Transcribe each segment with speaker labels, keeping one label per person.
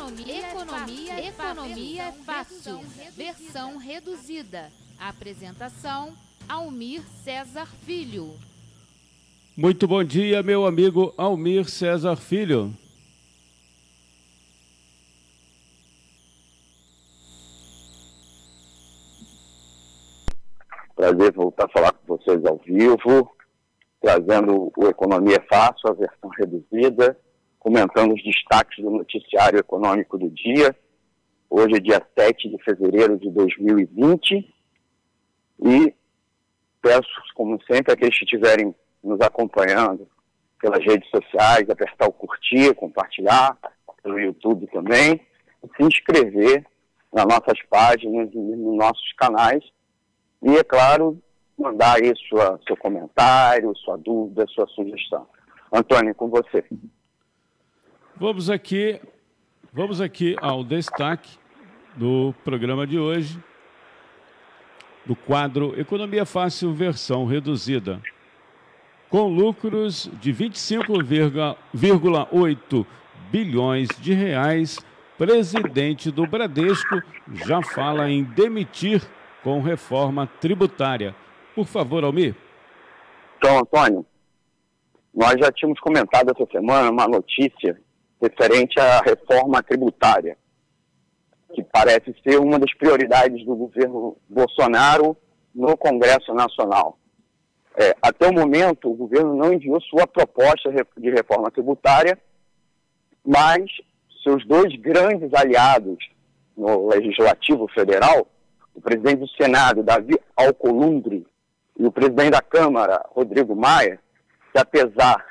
Speaker 1: Economia, economia, é economia é fácil. Versão reduzida. Apresentação: Almir César Filho.
Speaker 2: Muito bom dia, meu amigo Almir César Filho.
Speaker 3: Prazer voltar a falar com vocês ao vivo, trazendo o Economia é Fácil, a versão reduzida, comentando os destaques do noticiário econômico do dia. Hoje é dia 7 de fevereiro de 2020 e peço, como sempre, aqueles que estiverem nos acompanhando pelas redes sociais, apertar o curtir, compartilhar, pelo YouTube também, e se inscrever nas nossas páginas e nos nossos canais e, é claro, mandar aí sua, seu comentário, sua dúvida, sua sugestão. Antônio, com você.
Speaker 2: Vamos aqui, vamos aqui ao destaque do programa de hoje, do quadro Economia Fácil versão reduzida. Com lucros de 25,8 bilhões de reais, presidente do Bradesco já fala em demitir com reforma tributária. Por favor, Almir.
Speaker 3: Então, Antônio, nós já tínhamos comentado essa semana uma notícia referente à reforma tributária, que parece ser uma das prioridades do governo Bolsonaro no Congresso Nacional. É, até o momento, o governo não enviou sua proposta de reforma tributária, mas seus dois grandes aliados no Legislativo Federal o presidente do Senado, Davi Alcolumbre, e o presidente da Câmara, Rodrigo Maia, que apesar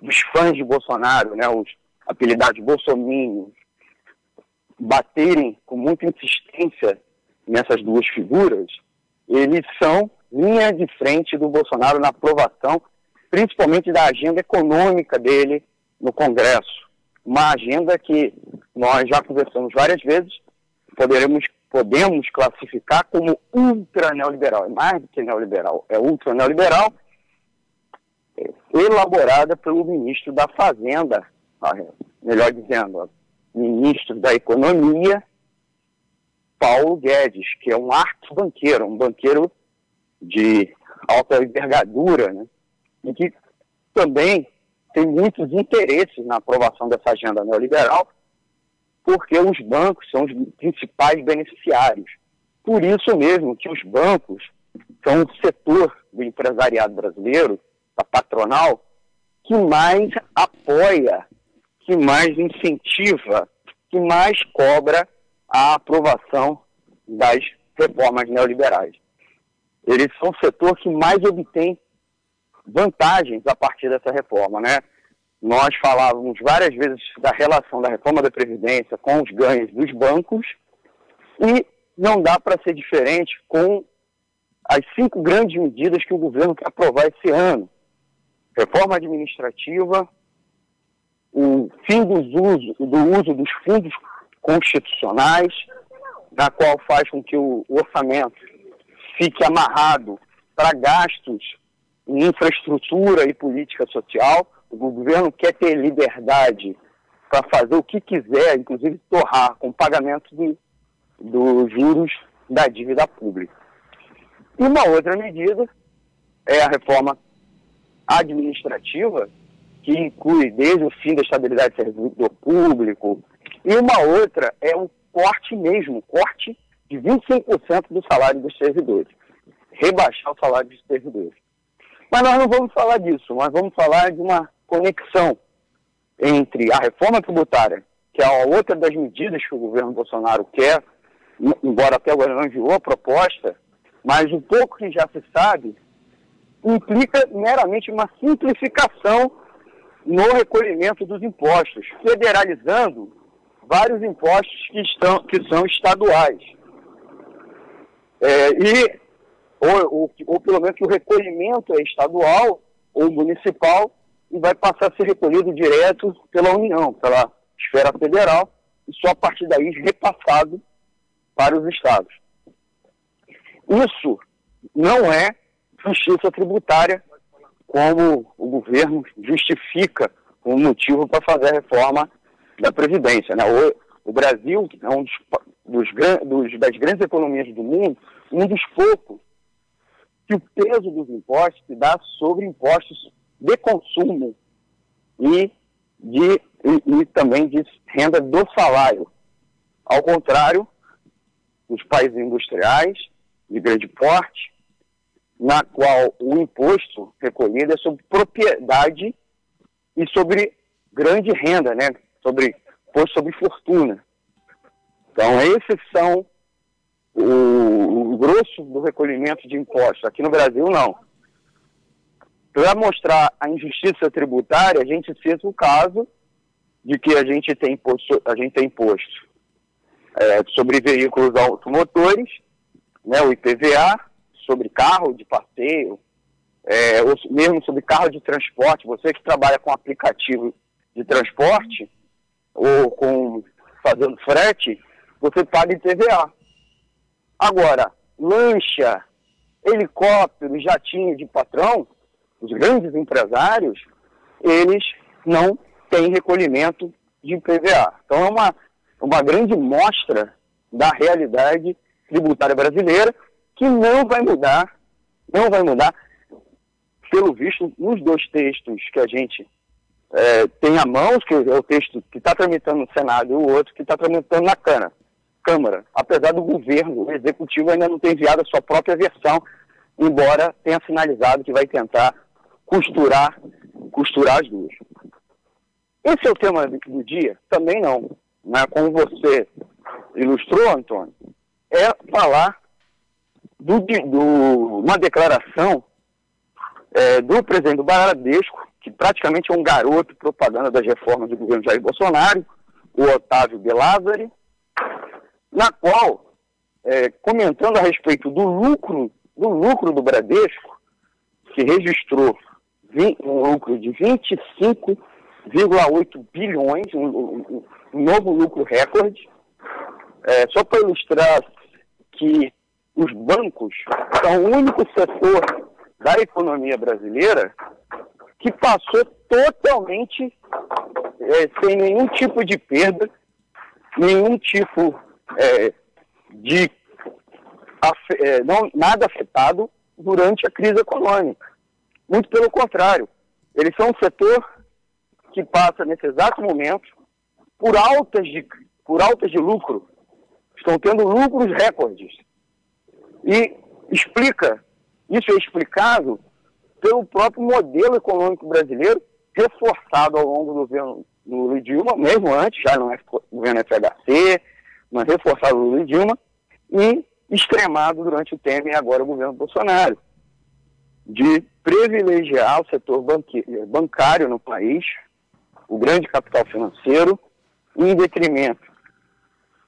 Speaker 3: dos fãs de Bolsonaro, né, os apelidados bolsominions, baterem com muita insistência nessas duas figuras, eles são linha de frente do Bolsonaro na aprovação, principalmente da agenda econômica dele no Congresso. Uma agenda que nós já conversamos várias vezes, poderemos podemos classificar como ultra neoliberal. É mais do que neoliberal, é ultra neoliberal, elaborada pelo ministro da Fazenda, melhor dizendo, ministro da Economia, Paulo Guedes, que é um arquibanqueiro, um banqueiro de alta envergadura, né? e que também tem muitos interesses na aprovação dessa agenda neoliberal, porque os bancos são os principais beneficiários. Por isso mesmo que os bancos são o setor do empresariado brasileiro, patronal, que mais apoia, que mais incentiva, que mais cobra a aprovação das reformas neoliberais. Eles são o setor que mais obtém vantagens a partir dessa reforma, né? Nós falávamos várias vezes da relação da reforma da Previdência com os ganhos dos bancos e não dá para ser diferente com as cinco grandes medidas que o governo quer aprovar esse ano. Reforma administrativa, o fim uso, do uso dos fundos constitucionais, na qual faz com que o orçamento fique amarrado para gastos em infraestrutura e política social o governo quer ter liberdade para fazer o que quiser, inclusive torrar com pagamento dos juros da dívida pública. E uma outra medida é a reforma administrativa, que inclui desde o fim da estabilidade do servidor público, e uma outra é um corte mesmo, corte de 25% do salário dos servidores, rebaixar o salário dos servidores. Mas nós não vamos falar disso, nós vamos falar de uma conexão entre a reforma tributária, que é a outra das medidas que o governo Bolsonaro quer, embora até agora não enviou a proposta, mas o pouco que já se sabe implica meramente uma simplificação no recolhimento dos impostos, federalizando vários impostos que, estão, que são estaduais. É, e, ou, ou, ou pelo menos que o recolhimento é estadual ou municipal e vai passar a ser recolhido direto pela União, pela esfera federal, e só a partir daí repassado para os estados. Isso não é justiça tributária, como o governo justifica como motivo para fazer a reforma da Previdência. Né? O, o Brasil é um dos, dos, dos, das grandes economias do mundo, um dos poucos que o peso dos impostos se dá sobre impostos de consumo e, de, e, e também de renda do salário. Ao contrário dos países industriais de grande porte, na qual o imposto recolhido é sobre propriedade e sobre grande renda, né? Sobre imposto sobre fortuna. Então, esses são o, o grosso do recolhimento de impostos. Aqui no Brasil, não. Para mostrar a injustiça tributária, a gente cita o caso de que a gente tem imposto, a gente tem imposto é, sobre veículos automotores, né, o IPVA, sobre carro de passeio, é, ou mesmo sobre carro de transporte, você que trabalha com aplicativo de transporte ou com fazendo frete, você paga IPVA. Agora, lancha, helicóptero, jatinho de patrão, os grandes empresários, eles não têm recolhimento de IPVA. Então é uma, uma grande mostra da realidade tributária brasileira que não vai mudar, não vai mudar, pelo visto, nos dois textos que a gente é, tem a mão, que é o texto que está tramitando no Senado e o outro que está tramitando na Câmara. Câmara, apesar do governo, o executivo ainda não ter enviado a sua própria versão, embora tenha sinalizado que vai tentar costurar, costurar as duas. Esse é o tema do dia? Também não. Né? Como você ilustrou, Antônio, é falar do, do uma declaração é, do presidente do Bradesco, que praticamente é um garoto propaganda das reformas do governo Jair Bolsonaro, o Otávio Belázari, na qual, é, comentando a respeito do lucro, do lucro do Bradesco, que registrou um lucro de 25,8 bilhões, um, um, um, novo lucro recorde. É, só para ilustrar que os bancos são o único setor da economia brasileira que passou totalmente é, sem nenhum tipo de perda, nenhum tipo é, de é, não, nada afetado durante a crise econômica. Muito pelo contrário, eles são um setor que passa nesse exato momento por altas de, por altas de lucro, estão tendo lucros recordes. E explica, isso é explicado pelo próprio modelo econômico brasileiro, reforçado ao longo do governo Lula Dilma, mesmo antes, já no governo FHC, mas reforçado do Lula Dilma, e extremado durante o Temer e agora o governo Bolsonaro, de privilegiar o setor bancário no país, o grande capital financeiro, em detrimento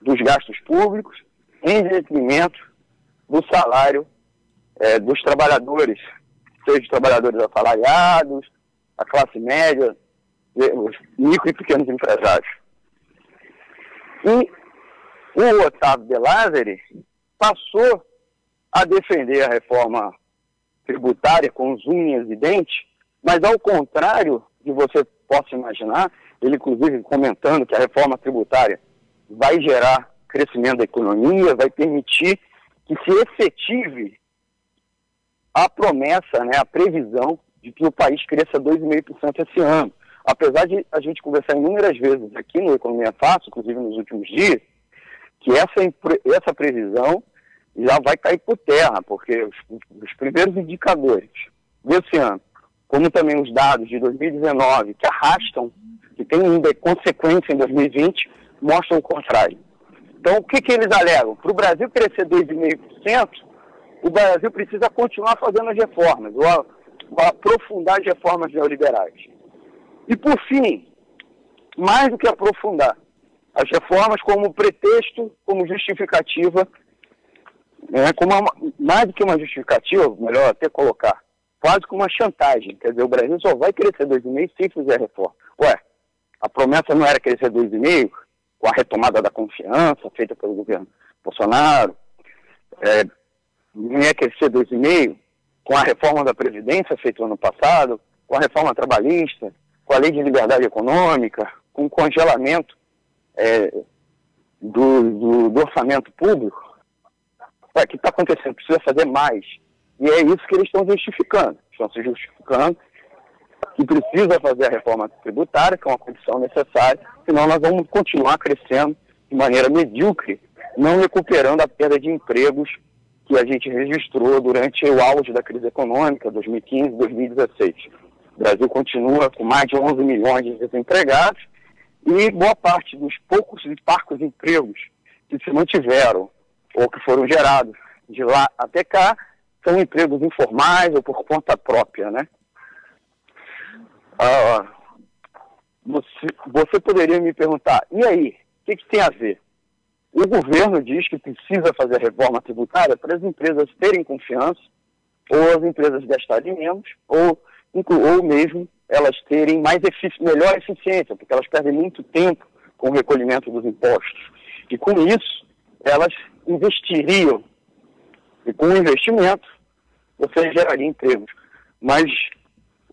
Speaker 3: dos gastos públicos, em detrimento do salário é, dos trabalhadores, seja os trabalhadores assalariados, a classe média, os micro e pequenos empresários. E o Otávio de Lázari passou a defender a reforma tributária com os unhas e dentes, mas ao contrário de você possa imaginar, ele inclusive comentando que a reforma tributária vai gerar crescimento da economia, vai permitir que se efetive a promessa, né, a previsão de que o país cresça 2,5% esse ano. Apesar de a gente conversar inúmeras vezes aqui no Economia Fácil, inclusive nos últimos dias, que essa, essa previsão já vai cair por terra, porque os, os primeiros indicadores desse ano, como também os dados de 2019, que arrastam, que ainda consequência em 2020, mostram o contrário. Então, o que, que eles alegam? Para o Brasil crescer 2,5%, o Brasil precisa continuar fazendo as reformas, ou, ou aprofundar as reformas neoliberais. E, por fim, mais do que aprofundar, as reformas como pretexto, como justificativa, né, como uma, mais do que uma justificativa, melhor até colocar, quase como uma chantagem. Quer dizer, o Brasil só vai crescer 2,5 se fizer reforma. Ué, a promessa não era crescer 2,5 com a retomada da confiança feita pelo governo Bolsonaro, é, ia crescer 2,5 com a reforma da Previdência feita no ano passado, com a reforma trabalhista, com a lei de liberdade econômica, com o congelamento é, do, do, do, orçamento público, o que está acontecendo? Precisa fazer mais. E é isso que eles estão justificando. Estão se justificando que precisa fazer a reforma tributária, que é uma condição necessária, senão nós vamos continuar crescendo de maneira medíocre, não recuperando a perda de empregos que a gente registrou durante o auge da crise econômica, 2015, 2016. O Brasil continua com mais de 11 milhões de desempregados e boa parte dos poucos e parcos empregos que se mantiveram ou que foram gerados de lá até cá são empregos informais ou por conta própria, né? Ah, você, você poderia me perguntar, e aí, o que, que tem a ver? O governo diz que precisa fazer a reforma tributária para as empresas terem confiança, ou as empresas gastarem menos, ou, ou mesmo elas terem mais efici melhor eficiência, porque elas perdem muito tempo com o recolhimento dos impostos. E com isso, elas investiriam. E com o investimento, você geraria empregos. Mas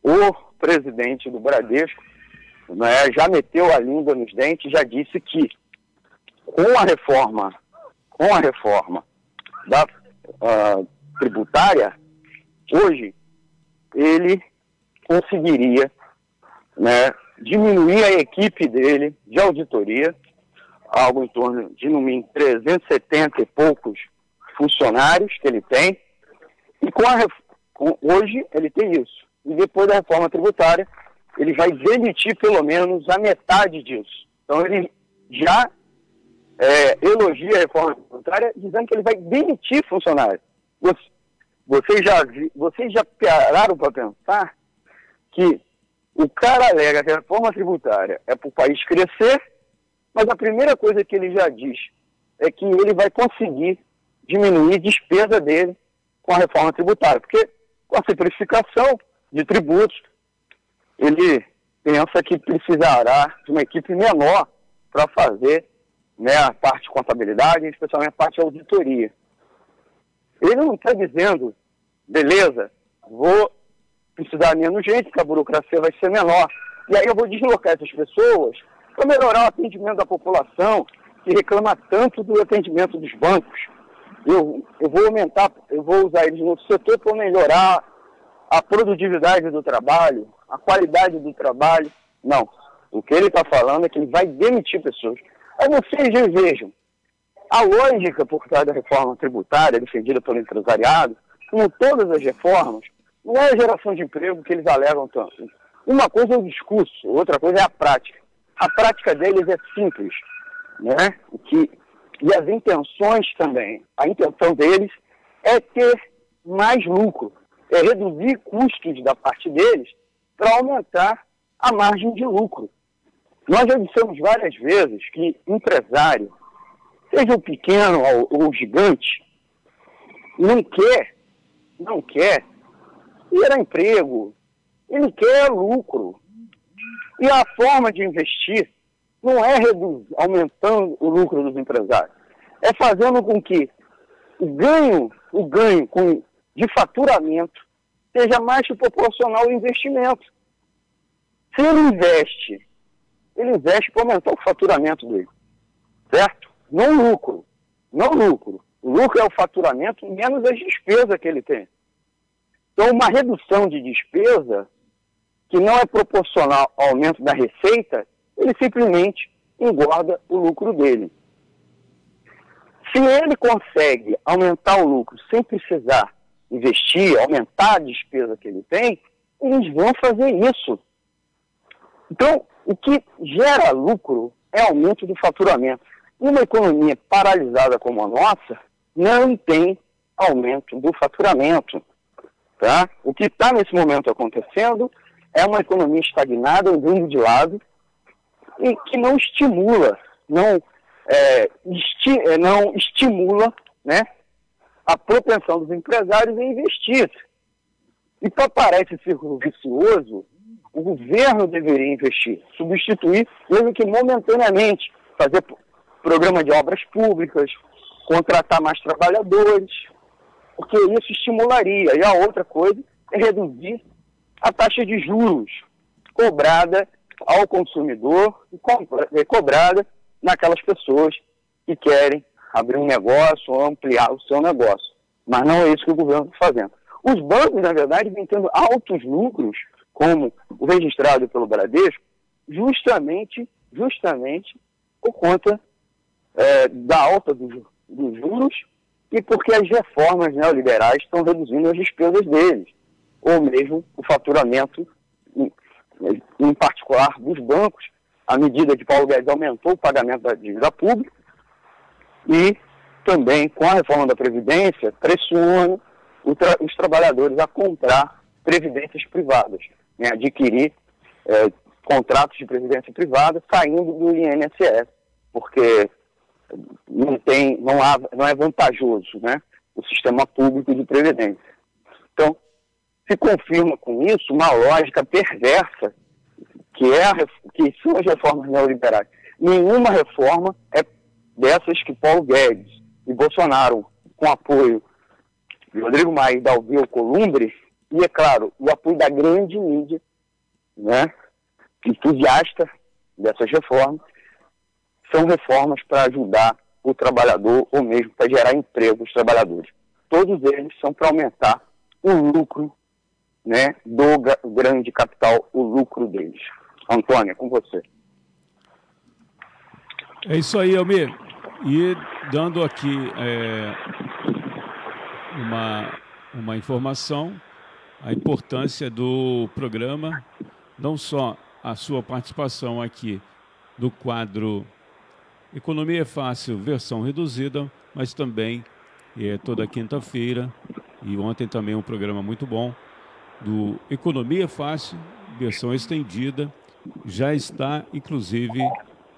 Speaker 3: o presidente do Bradesco né, já meteu a língua nos dentes, já disse que com a reforma, com a reforma da uh, tributária, hoje ele conseguiria né, diminuir a equipe dele de auditoria, algo em torno de no mínimo 370 e poucos funcionários que ele tem, e com a com, hoje ele tem isso e depois da reforma tributária, ele vai demitir pelo menos a metade disso. Então ele já é, elogia a reforma tributária dizendo que ele vai demitir funcionários. Vocês já, vocês já pararam para pensar que o cara alega que a reforma tributária é para o país crescer, mas a primeira coisa que ele já diz é que ele vai conseguir diminuir a despesa dele com a reforma tributária. Porque com a simplificação, de tributos, ele pensa que precisará de uma equipe menor para fazer né, a parte de contabilidade, especialmente a parte de auditoria. Ele não está dizendo, beleza, vou precisar menos gente, porque a burocracia vai ser menor. E aí eu vou deslocar essas pessoas para melhorar o atendimento da população que reclama tanto do atendimento dos bancos. Eu, eu vou aumentar, eu vou usar eles no setor para melhorar a produtividade do trabalho, a qualidade do trabalho. Não. O que ele está falando é que ele vai demitir pessoas. Aí vocês vejam, a lógica por trás da reforma tributária defendida pelo empresariado, como todas as reformas, não é a geração de emprego que eles alegam tanto. Uma coisa é o discurso, outra coisa é a prática. A prática deles é simples, né? Que, e as intenções também. A intenção deles é ter mais lucro é reduzir custos da parte deles para aumentar a margem de lucro. Nós já dissemos várias vezes que empresário, seja o pequeno ou o gigante, não quer, não quer gerar emprego, ele quer lucro. E a forma de investir não é reduzir, aumentando o lucro dos empresários, é fazendo com que o ganho, o ganho com de faturamento seja mais que proporcional ao investimento. Se ele investe, ele investe para aumentar o faturamento dele, certo? Não lucro, não lucro. O lucro é o faturamento menos as despesas que ele tem. Então, uma redução de despesa que não é proporcional ao aumento da receita, ele simplesmente engorda o lucro dele. Se ele consegue aumentar o lucro sem precisar investir, aumentar a despesa que ele tem, eles vão fazer isso. Então, o que gera lucro é aumento do faturamento. Uma economia paralisada como a nossa não tem aumento do faturamento. Tá? O que está nesse momento acontecendo é uma economia estagnada, andando de lado, e que não estimula, não, é, esti é, não estimula né, a propensão dos empresários em investir. E para parar esse círculo vicioso, o governo deveria investir, substituir, mesmo que momentaneamente, fazer programa de obras públicas, contratar mais trabalhadores, porque isso estimularia. E a outra coisa é reduzir a taxa de juros cobrada ao consumidor e cobrada naquelas pessoas que querem abrir um negócio ou ampliar o seu negócio. Mas não é isso que o governo está fazendo. Os bancos, na verdade, vêm tendo altos lucros, como o registrado pelo Bradesco, justamente, justamente por conta é, da alta dos, dos juros e porque as reformas neoliberais estão reduzindo as despesas deles, ou mesmo o faturamento, em, em particular dos bancos, à medida que Paulo Guedes aumentou o pagamento da dívida pública e também com a reforma da Previdência pressiona tra os trabalhadores a comprar previdências privadas, né, adquirir é, contratos de previdência privada saindo do INSS, porque não tem, não, há, não é vantajoso, né, o sistema público de previdência. Então, se confirma com isso uma lógica perversa que é a, que são as reformas neoliberais. Nenhuma reforma é dessas que Paulo Guedes e Bolsonaro, com apoio de Rodrigo Maia e Dalvi Alcolumbre, e, é claro, o apoio da grande mídia, né, entusiasta dessas reformas, são reformas para ajudar o trabalhador ou mesmo para gerar emprego aos trabalhadores. Todos eles são para aumentar o lucro né, do grande capital, o lucro deles. Antônia, com você.
Speaker 2: É isso aí, Almir. E dando aqui é, uma, uma informação, a importância do programa, não só a sua participação aqui no quadro Economia é Fácil, versão reduzida, mas também é, toda quinta-feira, e ontem também um programa muito bom, do Economia é Fácil, versão estendida, já está inclusive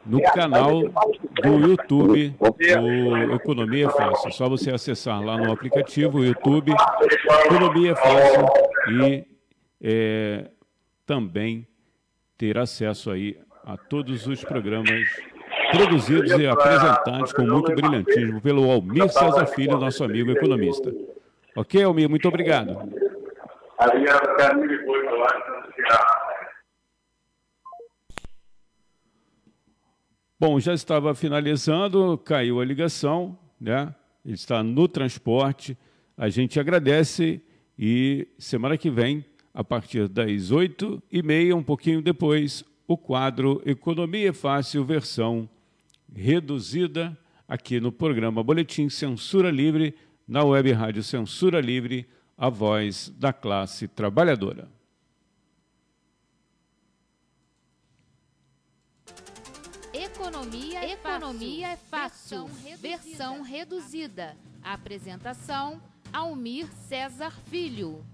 Speaker 2: no canal do YouTube do Economia é Fácil. Só você acessar lá no aplicativo YouTube Economia é Fácil e é, também ter acesso aí a todos os programas produzidos e apresentados com muito brilhantismo pelo Almir César Filho, nosso amigo economista. Ok, Almir? Muito obrigado. Bom, já estava finalizando, caiu a ligação, né? Ele está no transporte. A gente agradece e semana que vem, a partir das oito e meia, um pouquinho depois, o quadro Economia Fácil, versão reduzida, aqui no programa Boletim Censura Livre, na web rádio Censura Livre, a voz da classe trabalhadora.
Speaker 1: Economia, é fácil. Versão reduzida. Apresentação: Almir César Filho.